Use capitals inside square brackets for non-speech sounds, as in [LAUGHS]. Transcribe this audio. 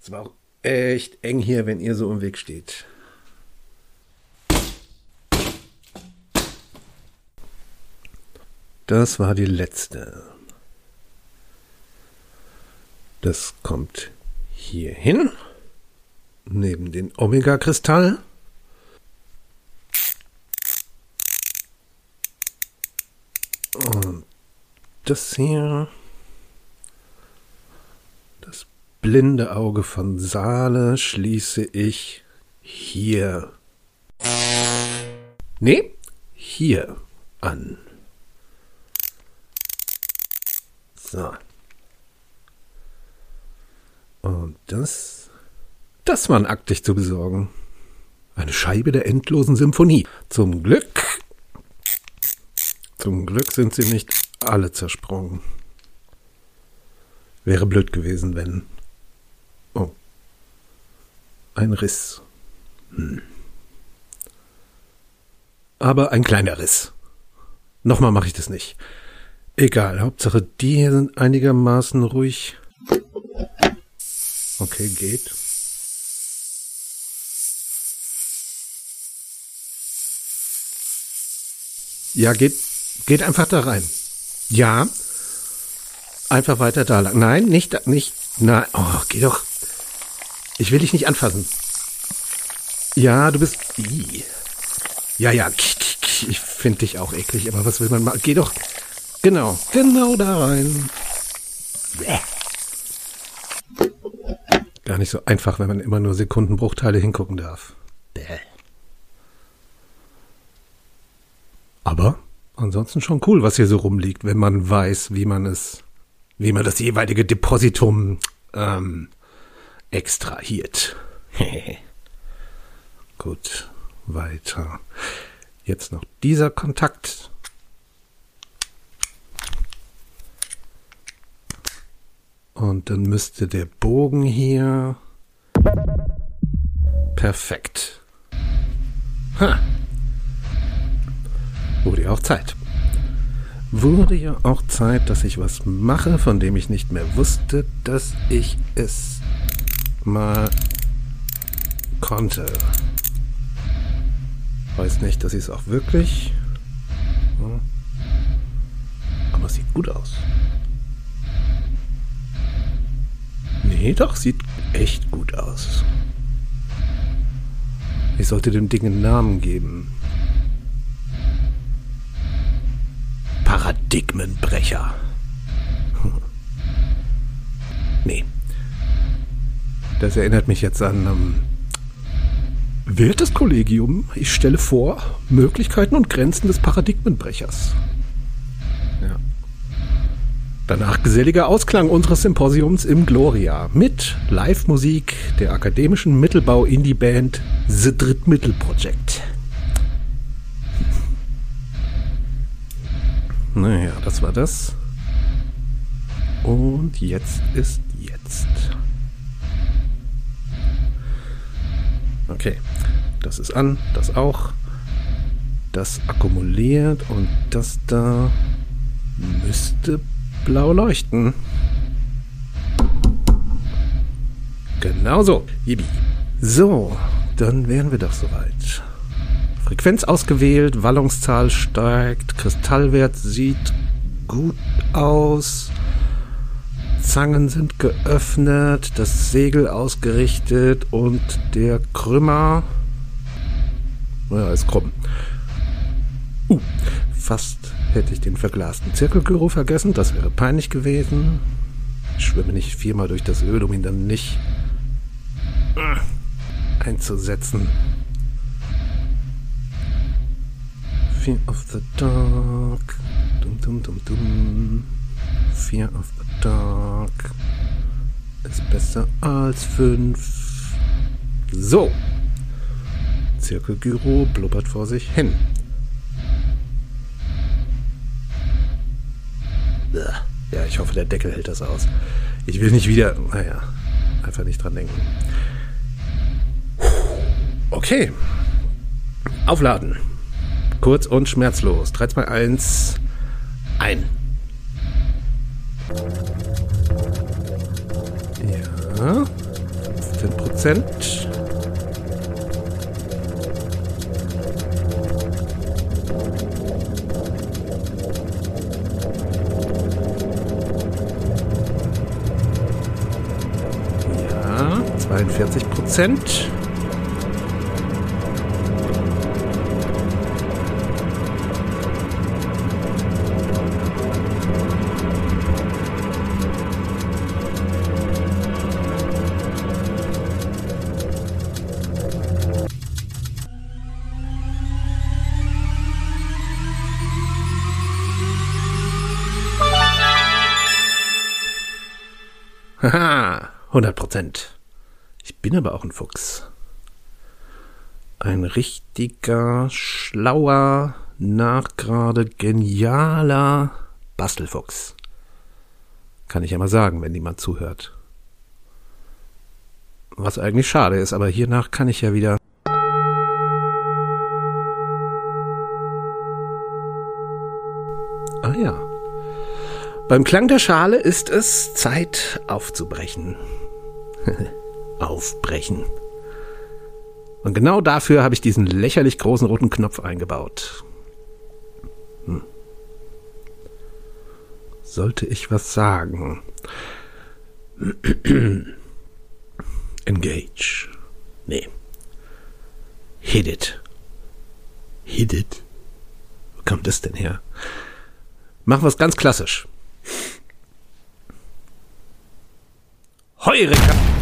Es war auch echt eng hier, wenn ihr so im Weg steht. Das war die letzte. Das kommt hier hin, neben den Omega-Kristall. Und das hier, das blinde Auge von Saale schließe ich hier. Nee, hier an. So. Und das, das war ein Akt, zu besorgen. Eine Scheibe der endlosen Symphonie. Zum Glück, zum Glück sind sie nicht alle zersprungen. Wäre blöd gewesen, wenn. Oh. Ein Riss. Hm. Aber ein kleiner Riss. Nochmal mache ich das nicht. Egal, Hauptsache die hier sind einigermaßen ruhig. Okay, geht. Ja, geht, geht einfach da rein. Ja. Einfach weiter da lang. Nein, nicht, nicht, nein. Oh, geh doch. Ich will dich nicht anfassen. Ja, du bist. Ja, ja. Ich finde dich auch eklig, aber was will man machen? Geh doch. Genau, genau da rein. Gar nicht so einfach, wenn man immer nur Sekundenbruchteile hingucken darf. Aber ansonsten schon cool, was hier so rumliegt, wenn man weiß, wie man es, wie man das jeweilige Depositum ähm, extrahiert. [LAUGHS] Gut, weiter. Jetzt noch dieser Kontakt. Und dann müsste der Bogen hier. Perfekt. Ha. Wurde ja auch Zeit. Wurde ja auch Zeit, dass ich was mache, von dem ich nicht mehr wusste, dass ich es mal konnte. Weiß nicht, dass ich es auch wirklich. Aber es sieht gut aus. Nee, doch, sieht echt gut aus. Ich sollte dem Ding einen Namen geben. Paradigmenbrecher. [LAUGHS] Nee. Das erinnert mich jetzt an ähm, Wertes Kollegium, ich stelle vor Möglichkeiten und Grenzen des Paradigmenbrechers. Danach geselliger Ausklang unseres Symposiums im Gloria mit Live-Musik der akademischen Mittelbau-Indie-Band The Drittmittel Project. Naja, das war das. Und jetzt ist jetzt. Okay, das ist an, das auch. Das akkumuliert und das da müsste blau leuchten. Genau so. Yibi. So, dann wären wir doch soweit. Frequenz ausgewählt, Wallungszahl steigt, Kristallwert sieht gut aus. Zangen sind geöffnet, das Segel ausgerichtet und der Krümmer. Naja, ist krumm. Uh, fast hätte ich den verglasten Zirkelgyro vergessen. Das wäre peinlich gewesen. Ich schwimme nicht viermal durch das Öl, um ihn dann nicht äh, einzusetzen. Fear of the Dark. Dum, dum, dum, dum. Fear of the Dark ist besser als fünf. So. Zirkelgyro blubbert vor sich hin. Ja, ich hoffe, der Deckel hält das aus. Ich will nicht wieder. Naja, einfach nicht dran denken. Okay. Aufladen. Kurz und schmerzlos. 3, 2, 1. Ein. Ja. 15 Prozent. Ja, 42 Prozent. Haha, 100 Prozent. Ich bin aber auch ein Fuchs. Ein richtiger, schlauer, nachgerade, genialer Bastelfuchs. Kann ich ja mal sagen, wenn niemand zuhört. Was eigentlich schade ist, aber hiernach kann ich ja wieder. Ah ja. Beim Klang der Schale ist es Zeit aufzubrechen. [LAUGHS] Aufbrechen. Und genau dafür habe ich diesen lächerlich großen roten Knopf eingebaut. Hm. Sollte ich was sagen? [CLEARS THROAT] Engage. Nee. Hit it. Hit it? Wo kommt das denn her? Machen wir es ganz klassisch. Heureka!